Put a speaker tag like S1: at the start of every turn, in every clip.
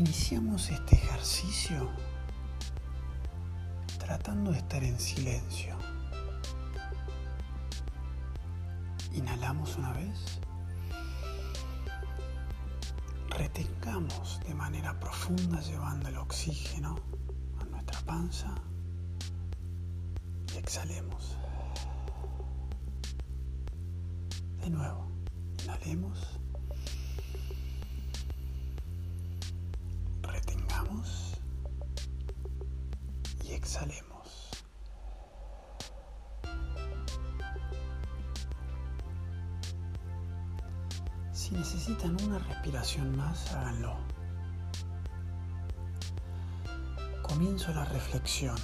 S1: Iniciamos este ejercicio tratando de estar en silencio. Inhalamos una vez. Retengamos de manera profunda llevando el oxígeno a nuestra panza y exhalemos. De nuevo, inhalemos. Exhalemos. Si necesitan una respiración más, háganlo. Comienzo la reflexión.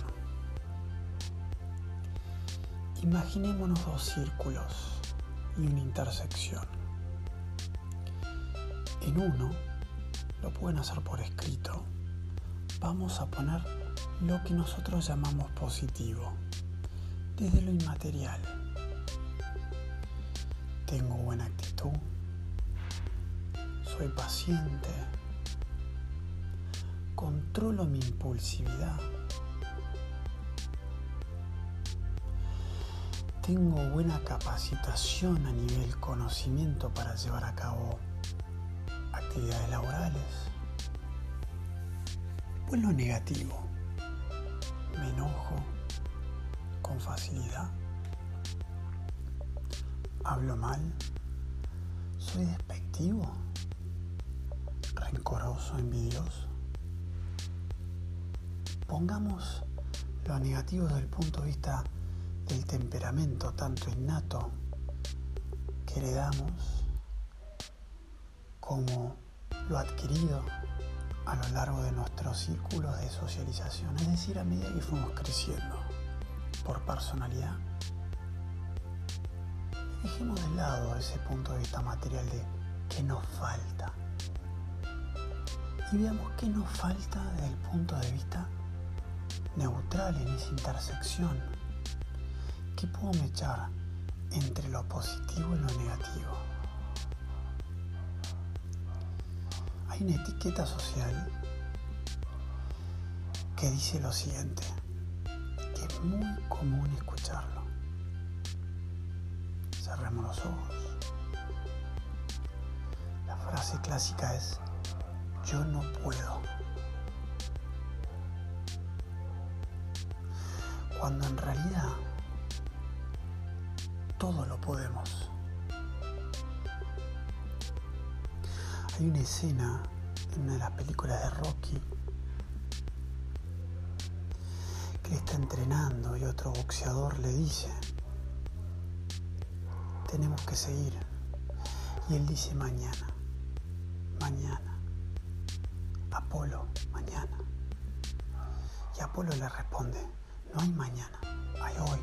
S1: Imaginémonos dos círculos y una intersección. En uno, lo pueden hacer por escrito, vamos a poner lo que nosotros llamamos positivo, desde lo inmaterial. Tengo buena actitud, soy paciente, controlo mi impulsividad, tengo buena capacitación a nivel conocimiento para llevar a cabo actividades laborales. Pues lo negativo. Enojo con facilidad. Hablo mal. Soy despectivo. Rencoroso, envidioso. Pongamos lo negativo desde el punto de vista del temperamento tanto innato que heredamos como lo adquirido a lo largo de nuestros círculos de socialización, es decir, a medida que fuimos creciendo por personalidad. Dejemos de lado ese punto de vista material de qué nos falta y veamos qué nos falta desde el punto de vista neutral en esa intersección. ¿Qué puedo echar entre lo positivo y lo hay una etiqueta social que dice lo siguiente, que es muy común escucharlo. Cerremos los ojos. La frase clásica es, yo no puedo. Cuando en realidad todo lo podemos. Hay una escena en una de las películas de Rocky que está entrenando y otro boxeador le dice, tenemos que seguir. Y él dice mañana, mañana, Apolo, mañana. Y Apolo le responde, no hay mañana, hay hoy.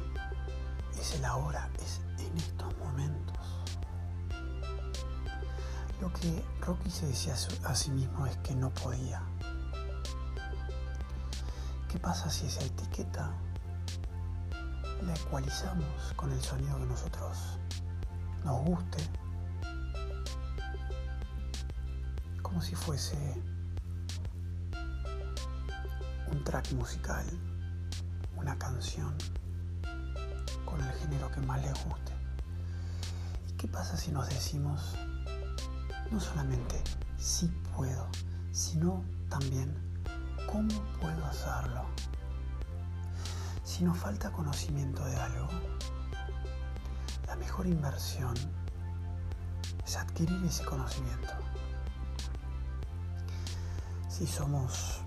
S1: Es el ahora, es en estos momentos. Lo que Rocky se decía a sí mismo es que no podía. ¿Qué pasa si esa etiqueta la ecualizamos con el sonido que nosotros nos guste? Como si fuese un track musical, una canción con el género que más les guste. ¿Y qué pasa si nos decimos no solamente si puedo, sino también cómo puedo hacerlo. Si nos falta conocimiento de algo, la mejor inversión es adquirir ese conocimiento. Si somos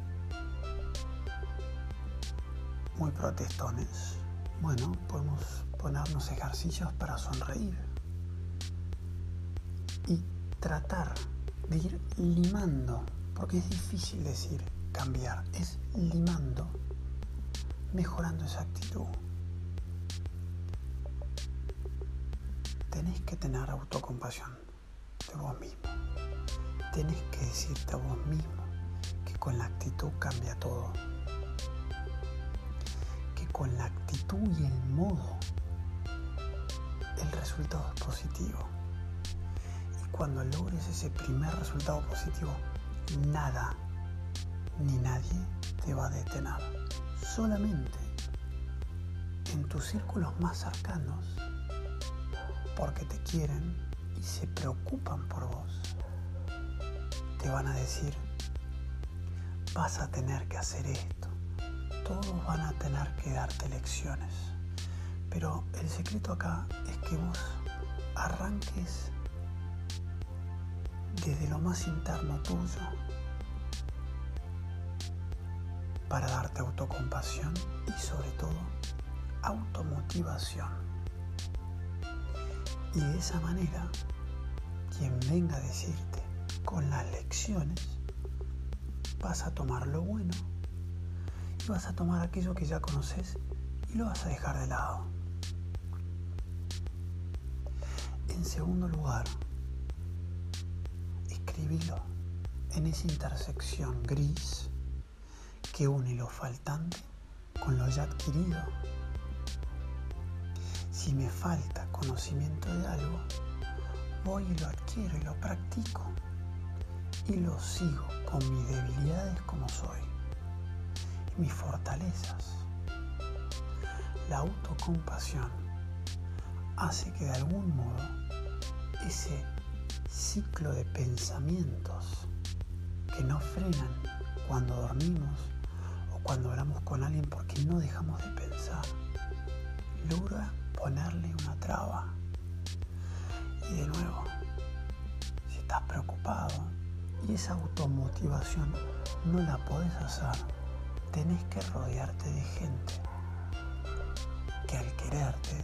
S1: muy protestones, bueno, podemos ponernos ejercicios para sonreír. Y tratar de ir limando, porque es difícil decir cambiar, es limando, mejorando esa actitud. Tenés que tener autocompasión de vos mismo. Tenés que decirte a vos mismo que con la actitud cambia todo. Que con la actitud y el modo el resultado es positivo cuando logres ese primer resultado positivo, nada, ni nadie te va a detener. Solamente en tus círculos más cercanos, porque te quieren y se preocupan por vos, te van a decir, vas a tener que hacer esto, todos van a tener que darte lecciones. Pero el secreto acá es que vos arranques desde lo más interno tuyo para darte autocompasión y sobre todo automotivación. Y de esa manera, quien venga a decirte con las lecciones, vas a tomar lo bueno y vas a tomar aquello que ya conoces y lo vas a dejar de lado. En segundo lugar, en esa intersección gris que une lo faltante con lo ya adquirido. Si me falta conocimiento de algo, voy y lo adquiero y lo practico y lo sigo con mis debilidades como soy y mis fortalezas. La autocompasión hace que de algún modo ese ciclo de pensamientos que no frenan cuando dormimos o cuando hablamos con alguien porque no dejamos de pensar, logra ponerle una traba. Y de nuevo, si estás preocupado y esa automotivación no la podés hacer, tenés que rodearte de gente que al quererte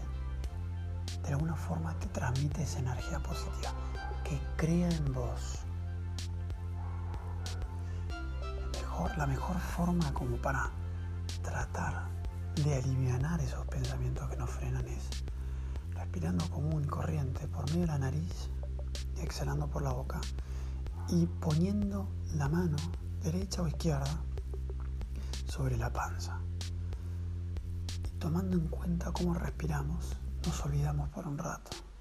S1: de alguna forma te transmite esa energía positiva, que crea en vos. Mejor, la mejor forma como para tratar de aliviar esos pensamientos que nos frenan es respirando común corriente por medio de la nariz, exhalando por la boca y poniendo la mano derecha o izquierda sobre la panza. Y tomando en cuenta cómo respiramos, nos olvidamos por un rato.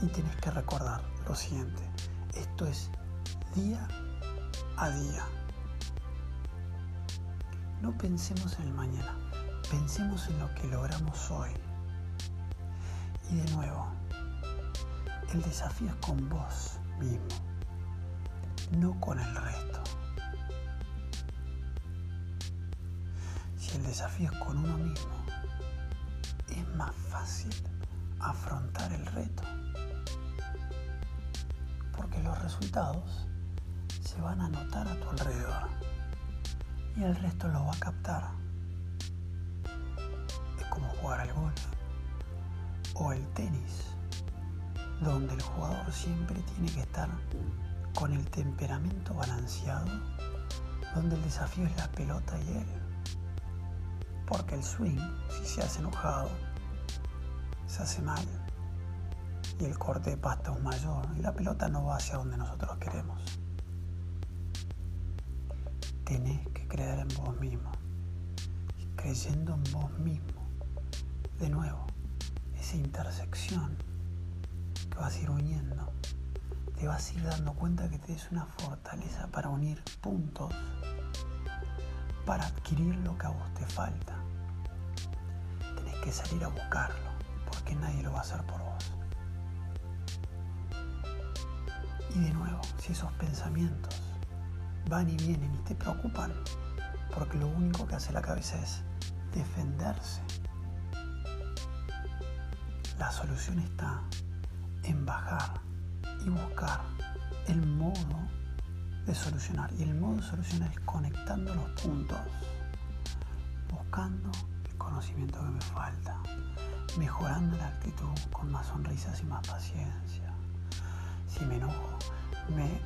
S1: Y tienes que recordar lo siguiente, esto es día a día. No pensemos en el mañana, pensemos en lo que logramos hoy. Y de nuevo, el desafío es con vos mismo, no con el resto. Si el desafío es con uno mismo, es más fácil afrontar el reto. Porque los resultados se van a notar a tu alrededor y el resto lo va a captar. Es como jugar al golf o el tenis, donde el jugador siempre tiene que estar con el temperamento balanceado, donde el desafío es la pelota y él. Porque el swing, si se hace enojado, se hace mal y el corte de pasta es mayor y la pelota no va hacia donde nosotros queremos. Tenés que creer en vos mismo. Creyendo en vos mismo, de nuevo, esa intersección que vas a ir uniendo, te vas a ir dando cuenta que tienes una fortaleza para unir puntos, para adquirir lo que a vos te falta. Tenés que salir a buscarlo que nadie lo va a hacer por vos. Y de nuevo, si esos pensamientos van y vienen y te preocupan, porque lo único que hace la cabeza es defenderse, la solución está en bajar y buscar el modo de solucionar. Y el modo de solucionar es conectando los puntos, buscando el conocimiento que me falta mejorando la actitud con más sonrisas y más paciencia. Me,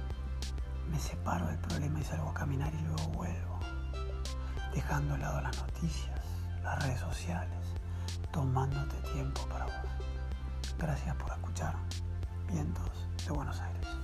S1: me separo del problema y salgo a caminar y luego vuelvo, dejando de lado las noticias, las redes sociales, tomándote tiempo para vos. Gracias por escuchar Vientos de Buenos Aires.